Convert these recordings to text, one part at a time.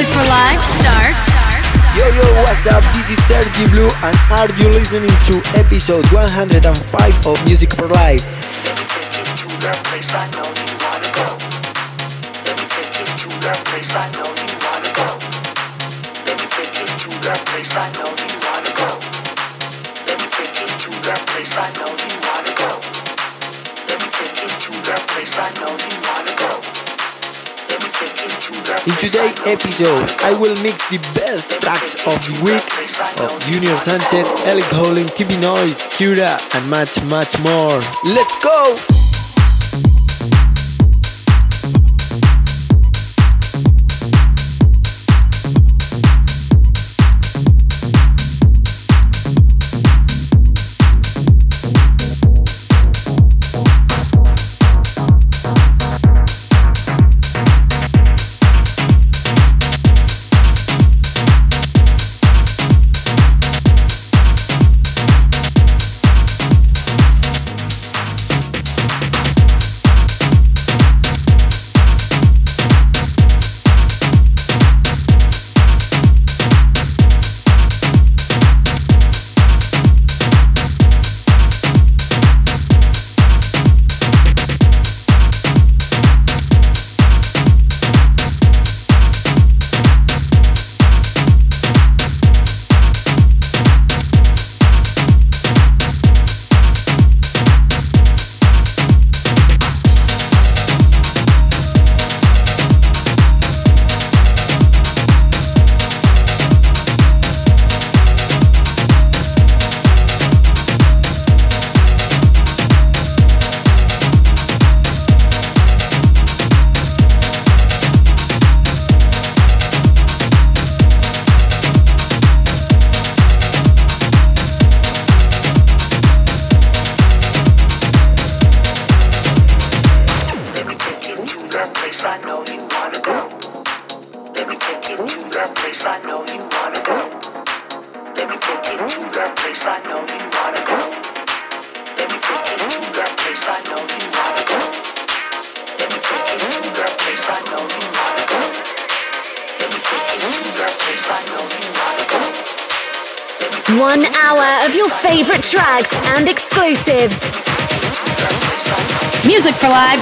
Music for Live starts. Yo yo, what's up? This is Sergi Blue, and are you listening to episode 105 of Music for Life? Let me take you to that place I know you wanna go. Let me take you to that place I know you wanna go. Let me take you to that place I know you wanna go. Let me take you to that place I know you wanna go. Let me take you to that place I know you wanna go. In today's episode, I will mix the best tracks of the week of Junior Sanchez, Ellie Colin, TV Noise, Cura, and much, much more. Let's go!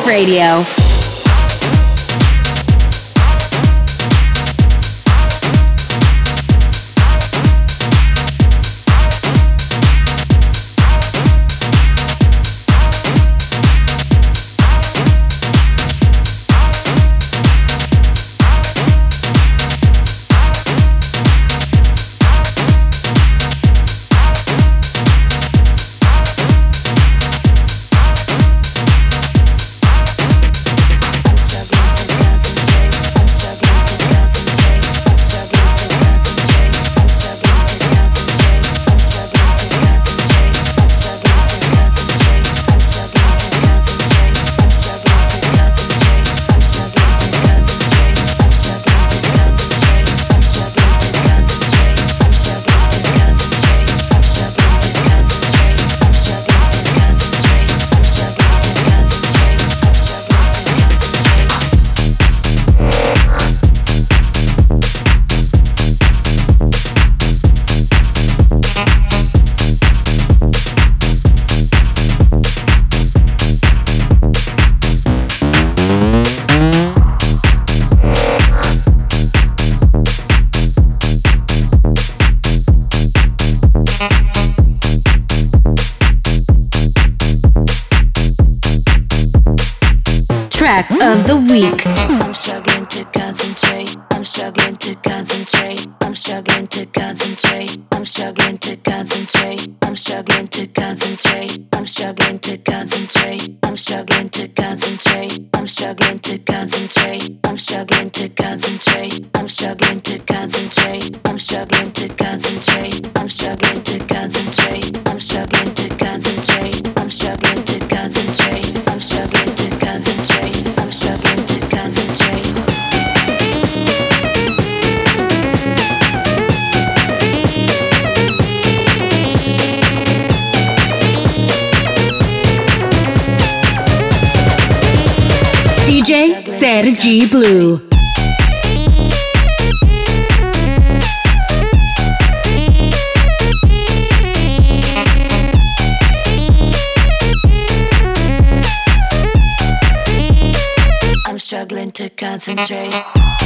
Radio. To concentrate.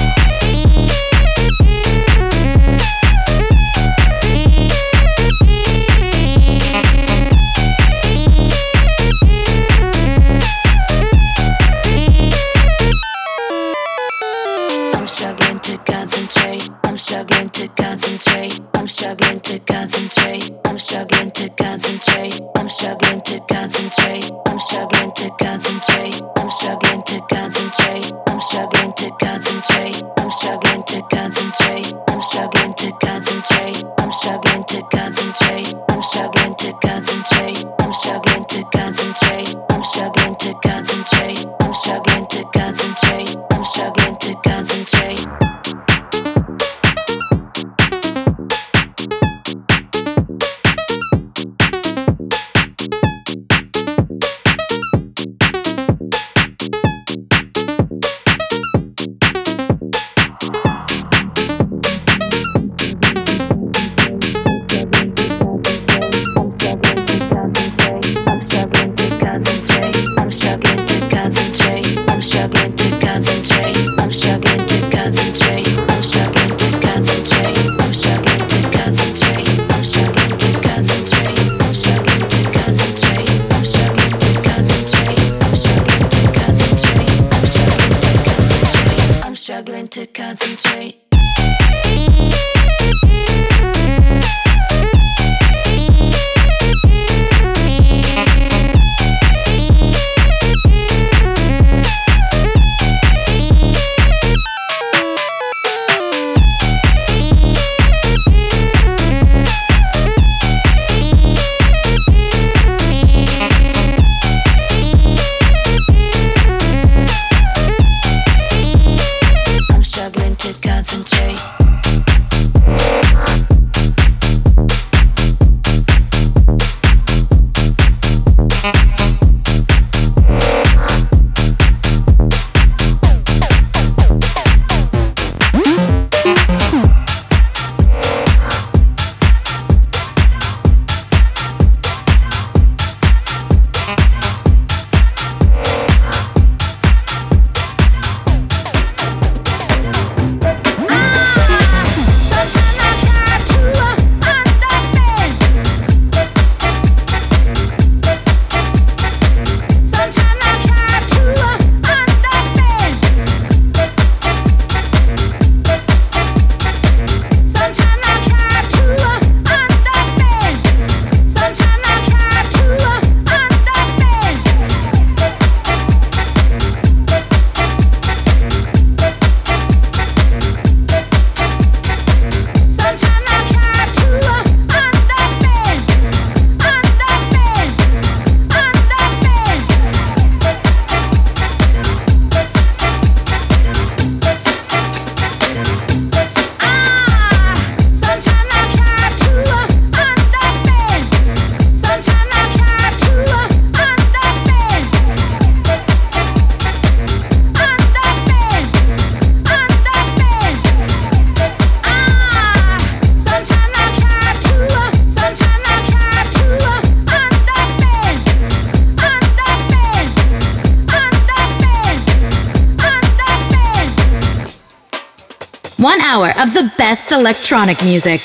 Hour of the best electronic music.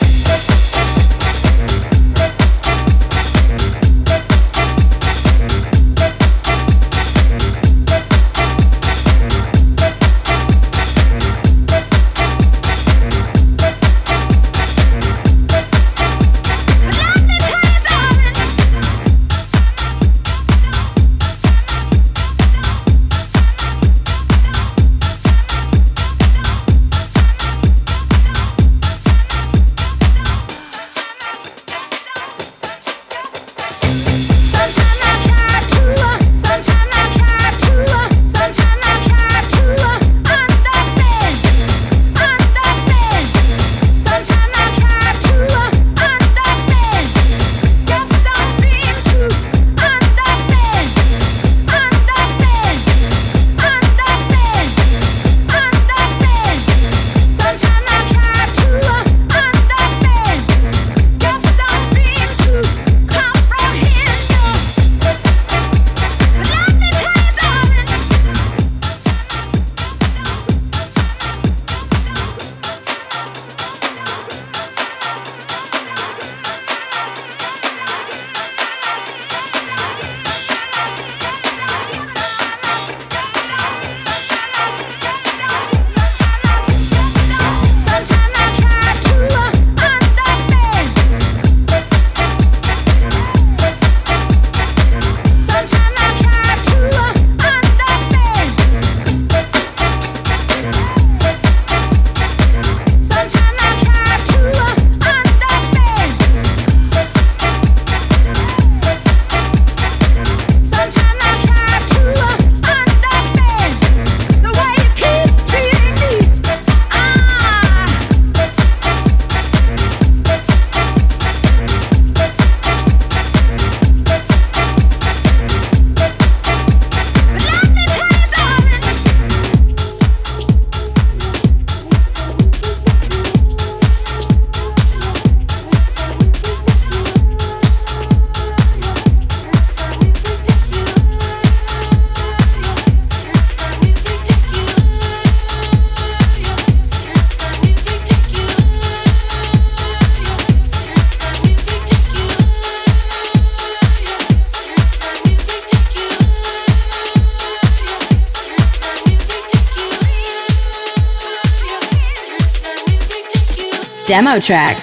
Demo track.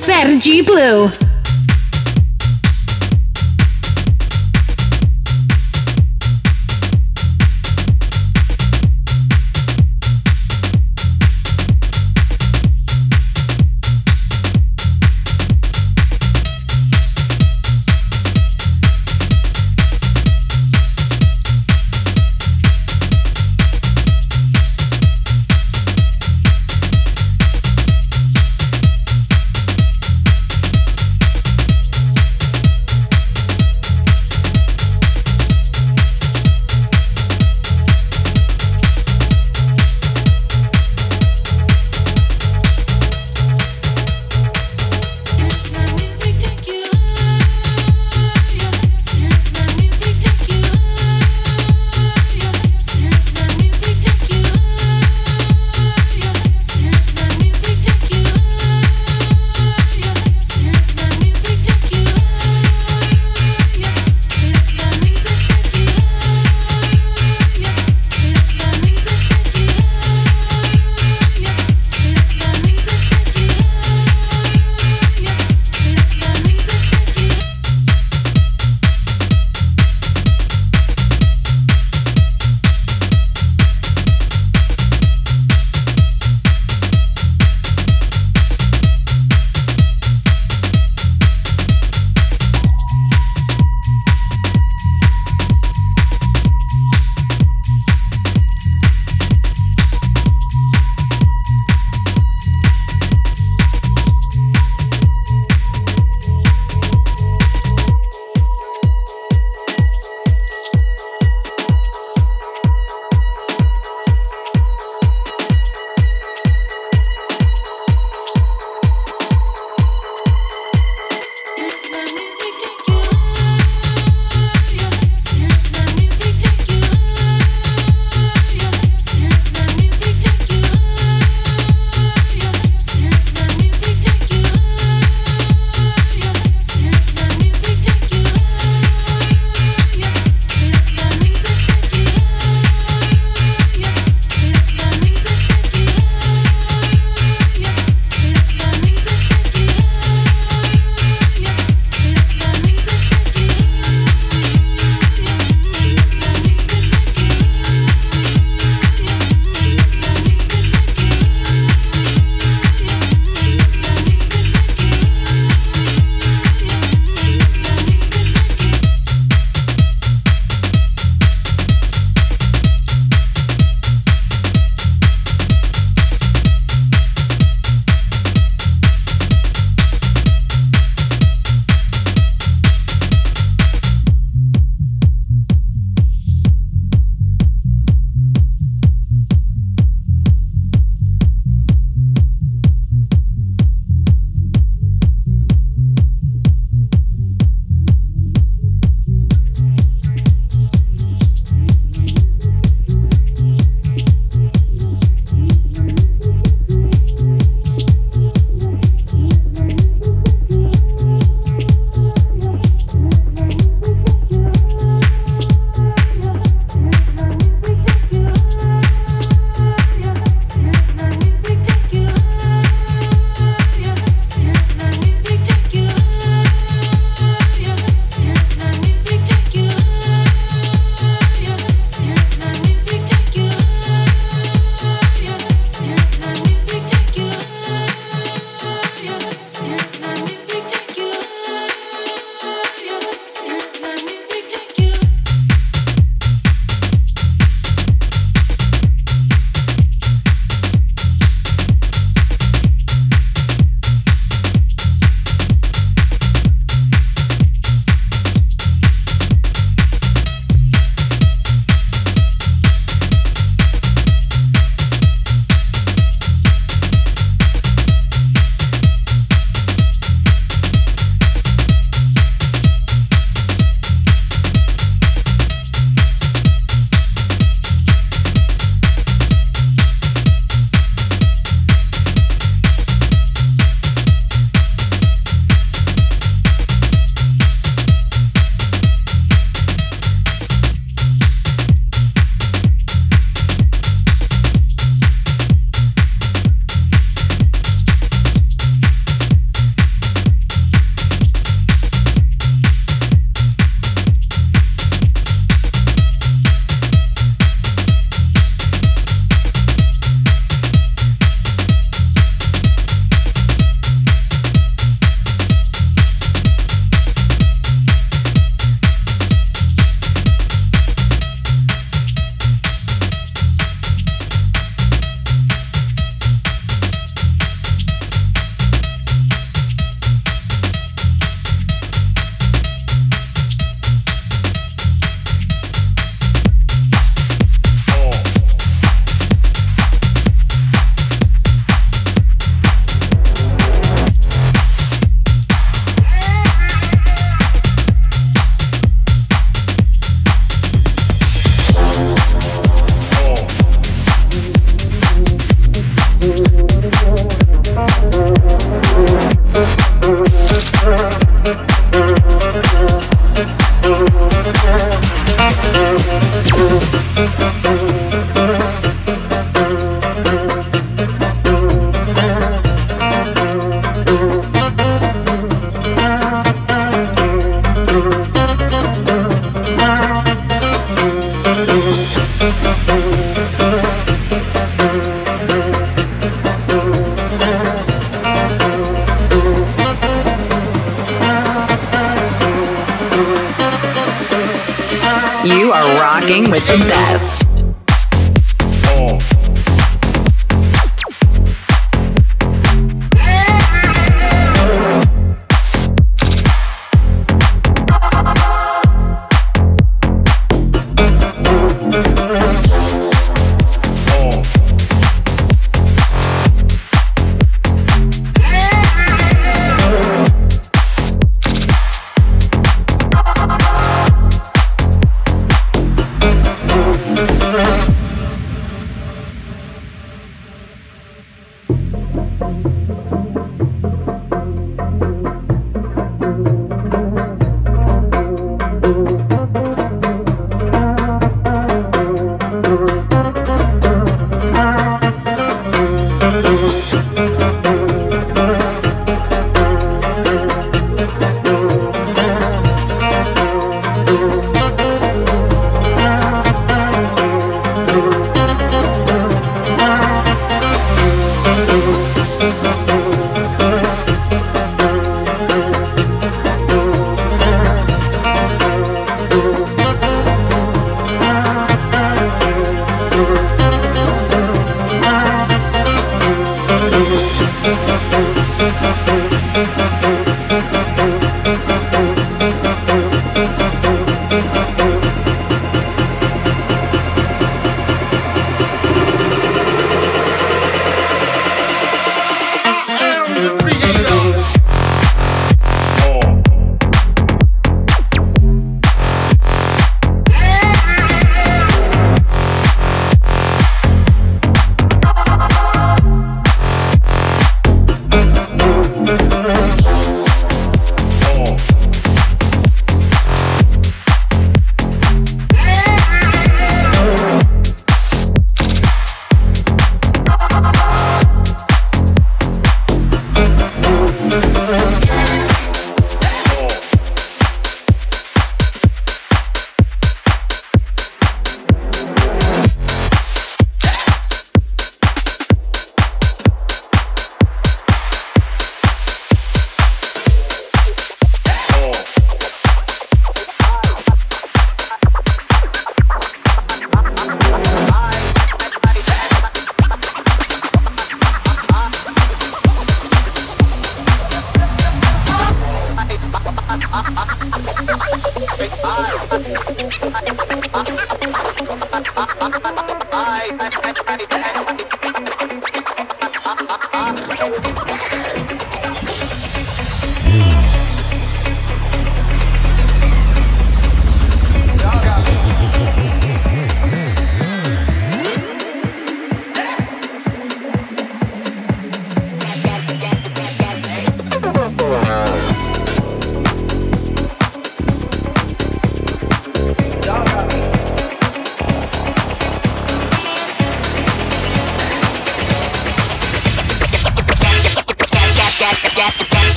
Sergi Blue.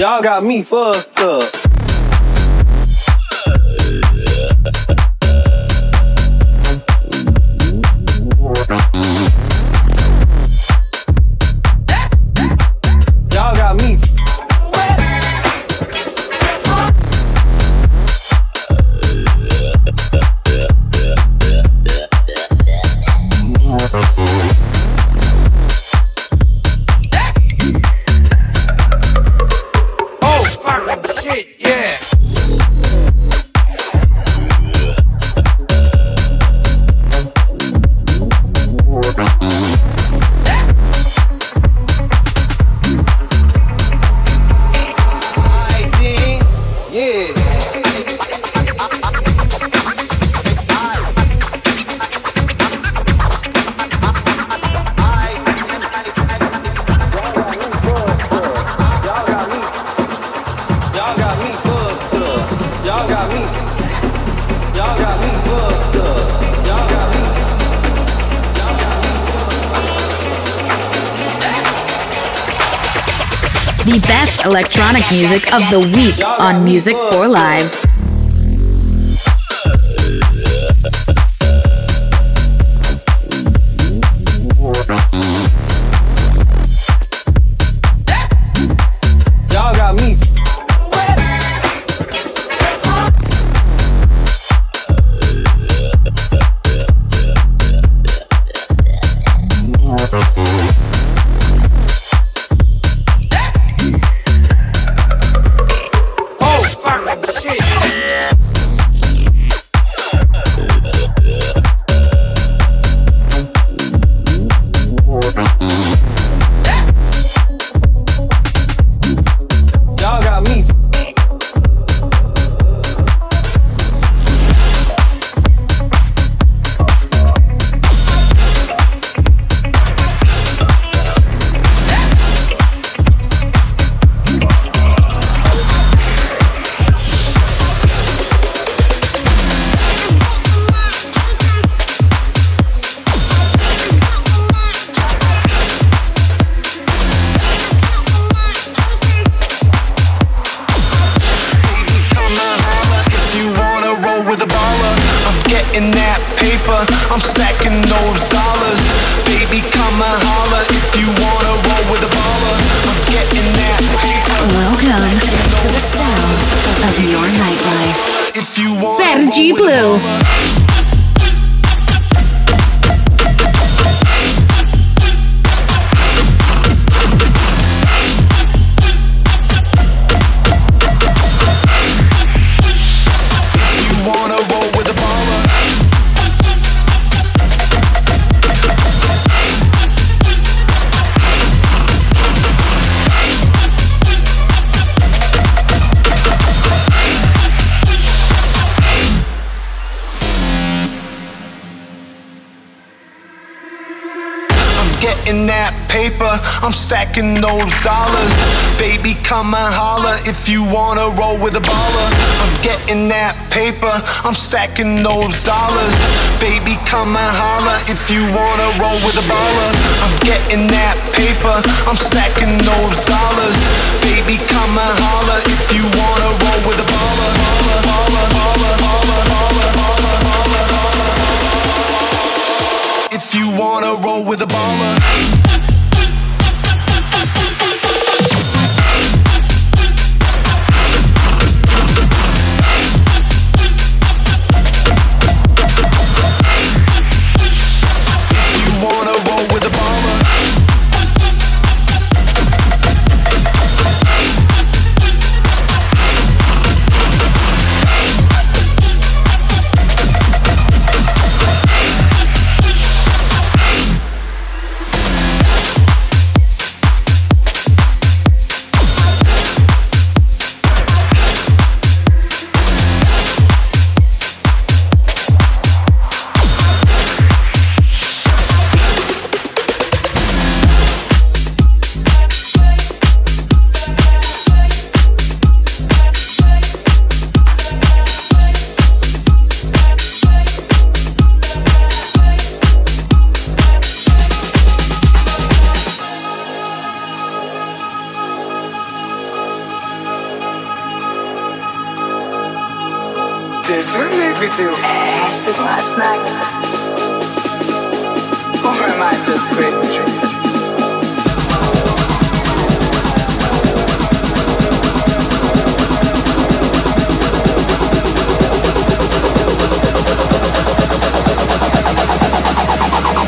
Y'all got me fucked up. Music of the week on Music for Live. Getting that paper, I'm stacking those dollars. Baby, come and holler if you wanna roll with a baller. I'm getting that paper, I'm stacking those dollars. Baby, come and holler if you wanna roll with a baller. I'm getting that paper, I'm stacking those dollars. Baby, come and holler if you wanna roll with a baller, baller, baller, baller, baller, If you wanna roll with a baller.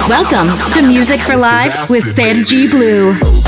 Welcome to Music for Live with Sergi Blue.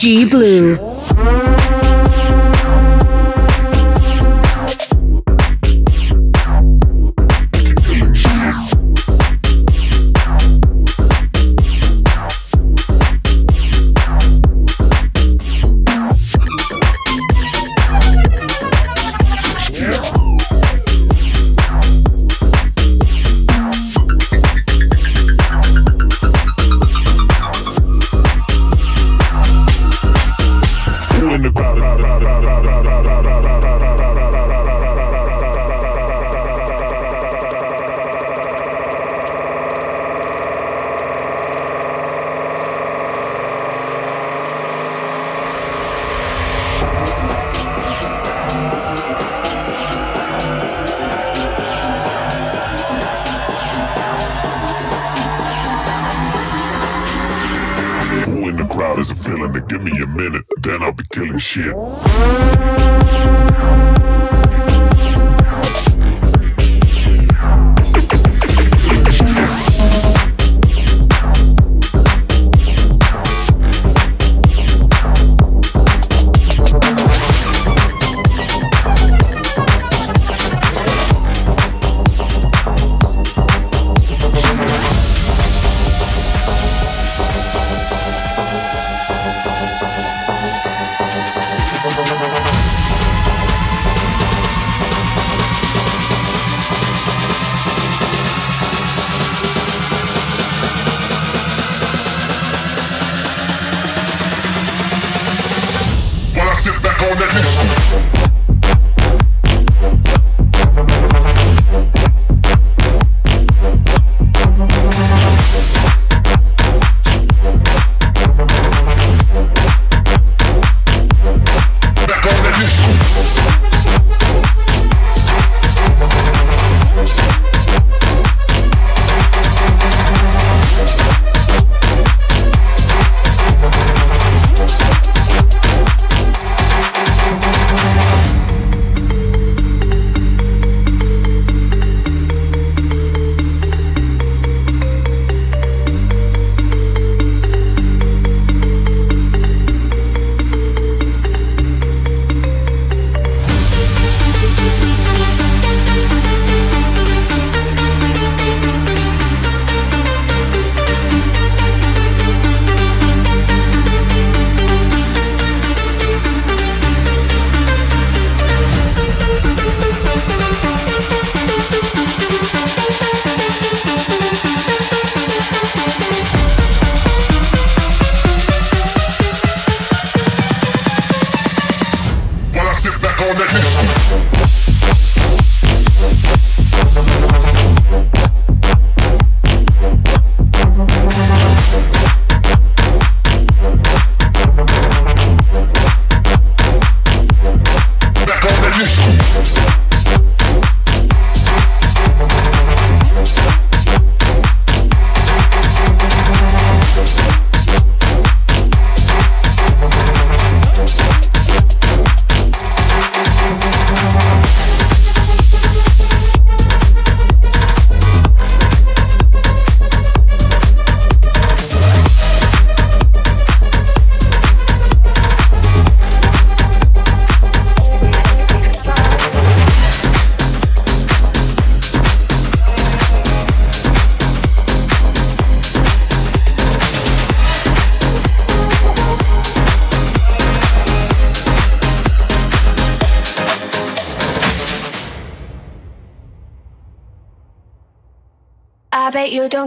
Sergi Blue. Give me a minute, then I'll be killing shit.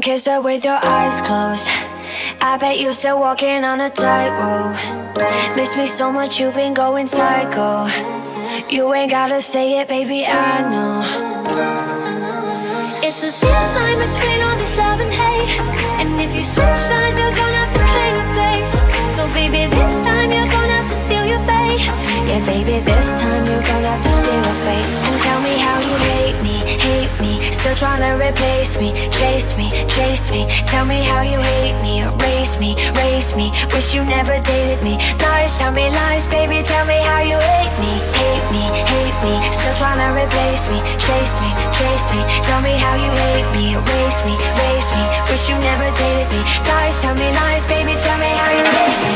Bet kiss her with your eyes closed. I bet you're still walking on a tightrope. Miss me so much, you've been going psycho. You ain't gotta say it, baby, I know. It's a thin line between all this love and hate. And if you switch sides, you're gonna have to claim a place. So, baby, this time you're gonna have to seal your fate. Yeah, baby, this time you're gonna have to seal your fate. And tell me how you hate me, hate me. Still trying to replace me, chase me, chase me. Tell me how you hate me, erase me, erase me. Wish you never dated me. Lies, tell me lies, baby. Tell me how you hate me, hate me, hate me. Still trying to replace me, chase me, chase me. Tell me how you hate me, erase me, erase me. Wish you never dated me. Lies, tell me lies, baby. Tell me how you hate me.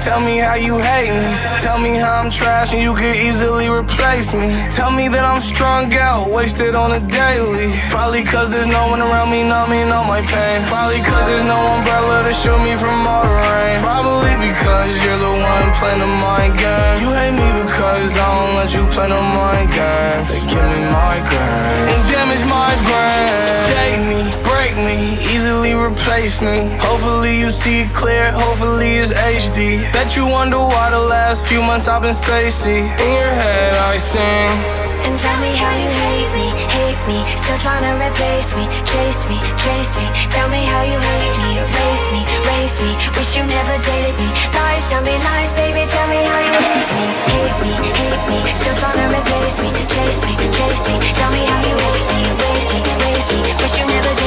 Tell me how you hate me. Tell me how I'm trash and you could easily replace me. Tell me that I'm strung out, wasted on a daily. Probably cause there's no one around me numbing all my pain. Probably cause there's no umbrella to shield me from all the rain. Probably because you're the one playing the mind game. You hate me because I don't let you play no mind games. They give me migraines and damage my brain. Date me, me, easily replace me. Hopefully you see it clear, hopefully it's HD. Bet you wonder why the last few months I've been spacey. In your head I sing. And tell me how you hate me, hate me. Still trying to replace me, chase me, chase me. Tell me how you hate me, erase me, race me. Wish you never dated me. Nice, tell me nice, baby. Tell me how you hate me, hate me, hate me. Still trying to replace me, chase me, chase me. Tell me how you hate me, erase me, race me. Wish you never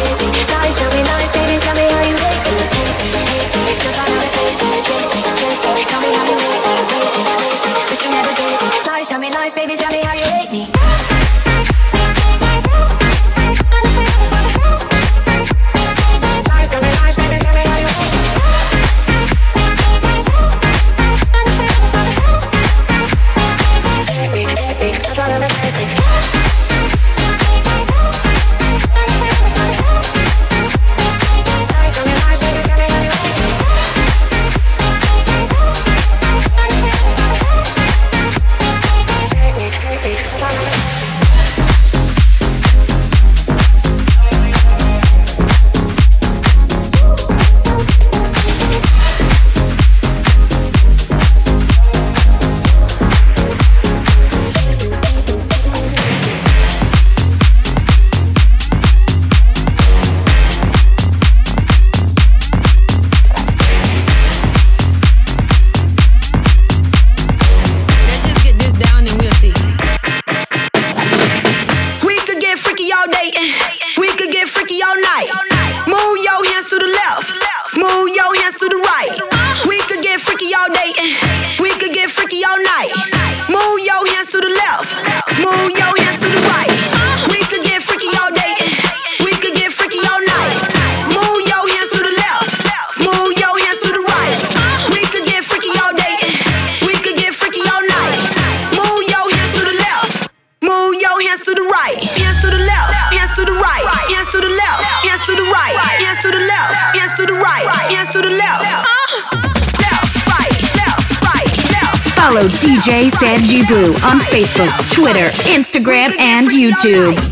DJ Sanji Blue on Facebook, Twitter, Instagram, and YouTube.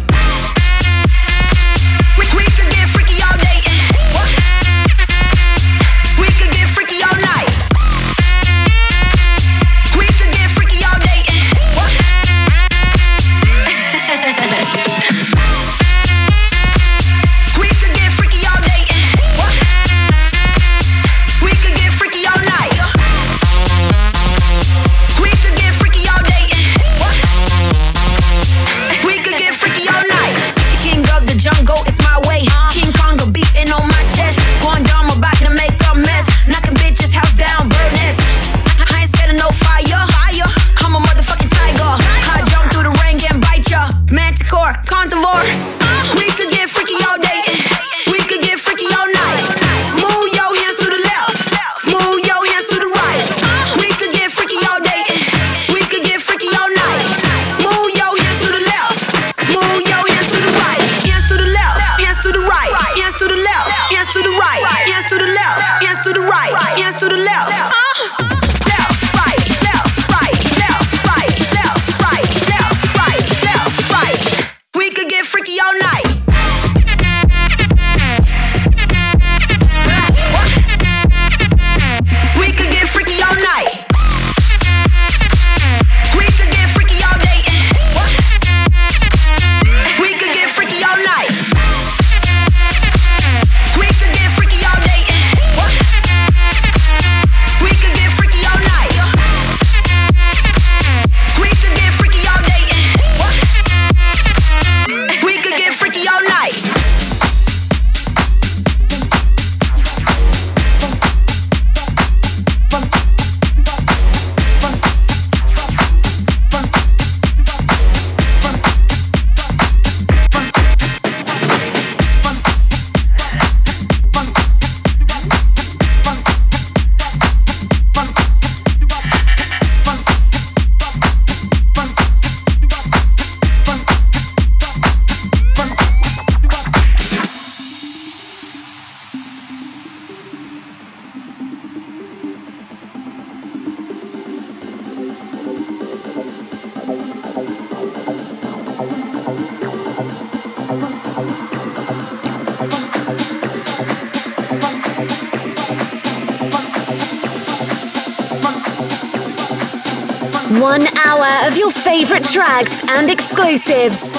Exclusives.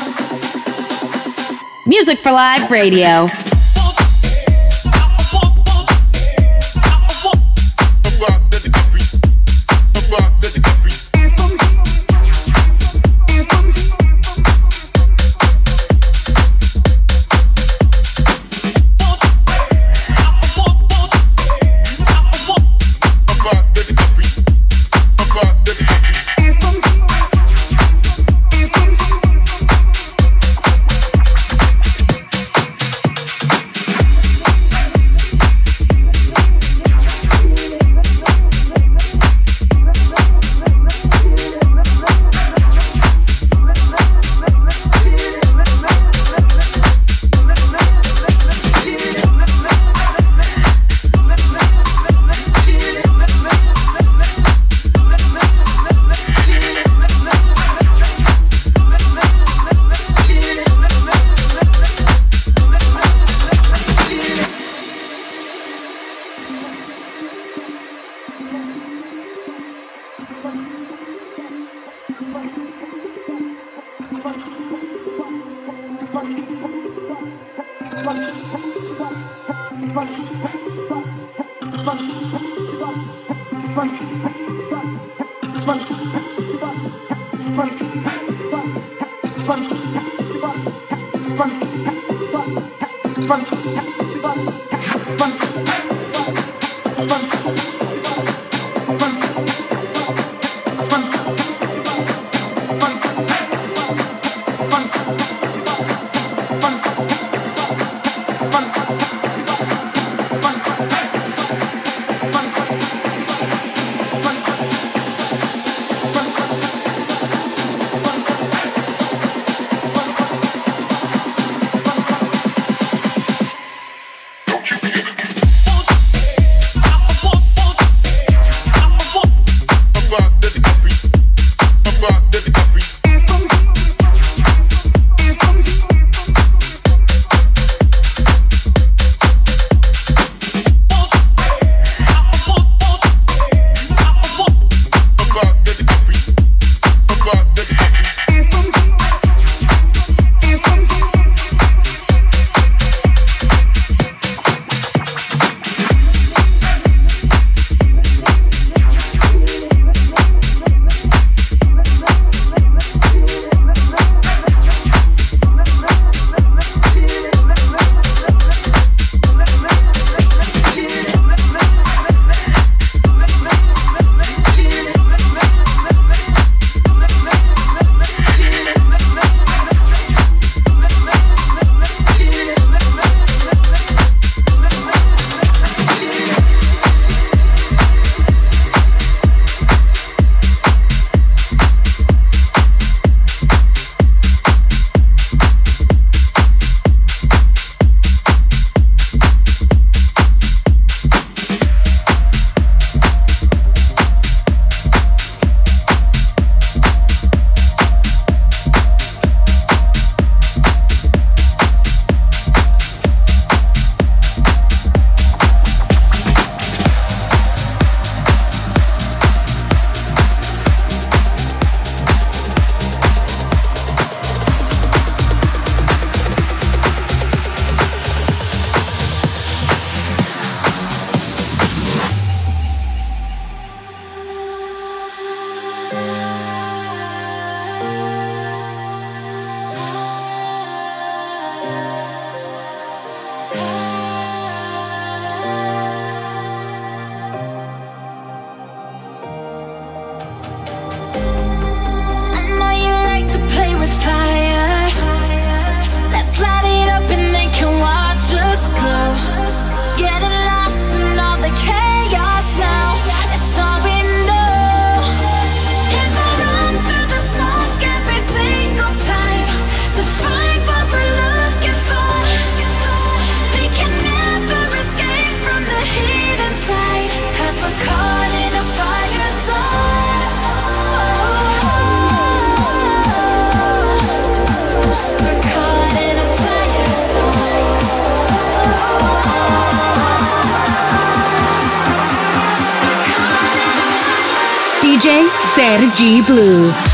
Music for Live Radio. Sergi Blue.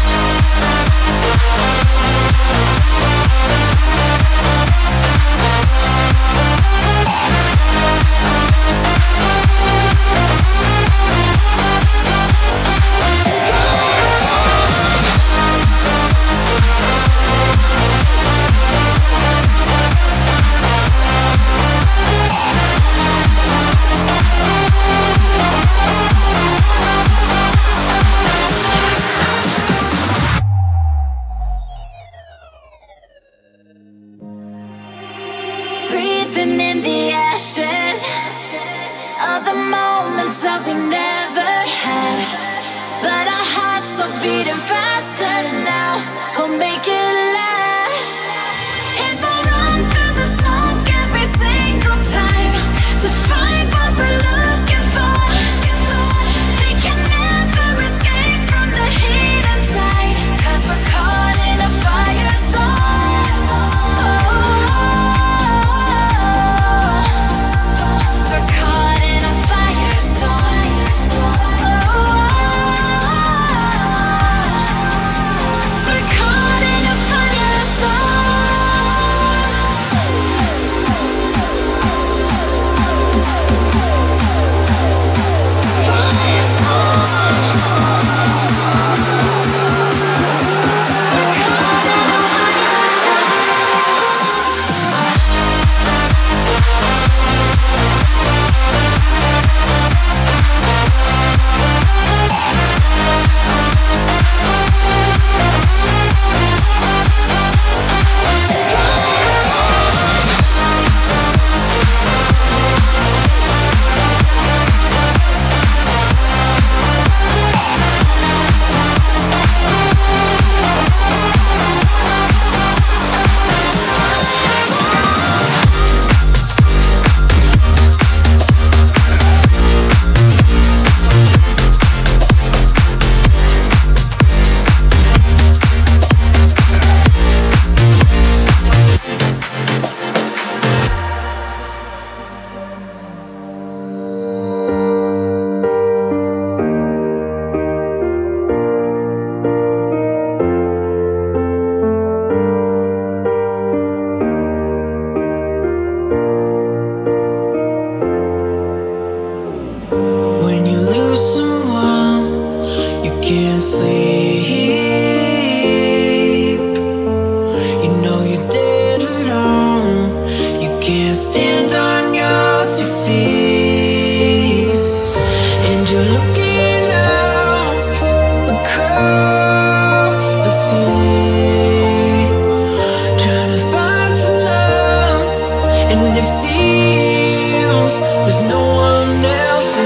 Oh,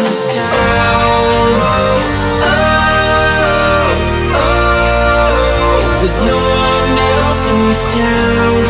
oh, oh. There's no one else in this town.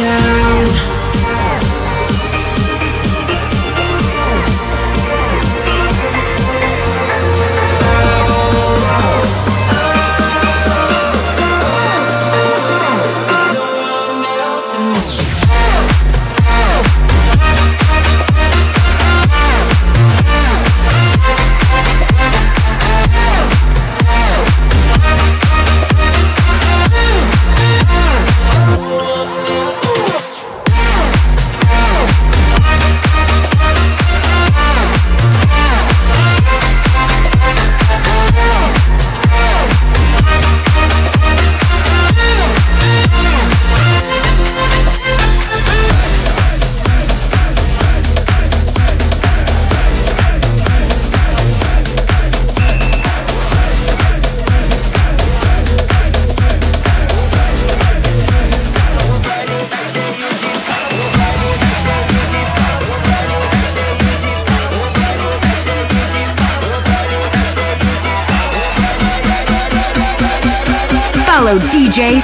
Else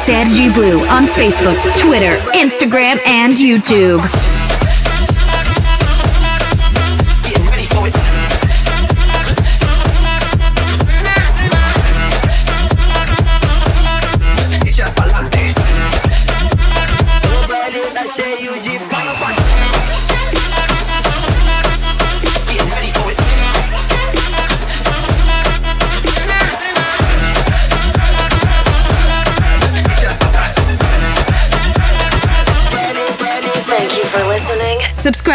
Sergi Blue on Facebook, Twitter, Instagram, and YouTube.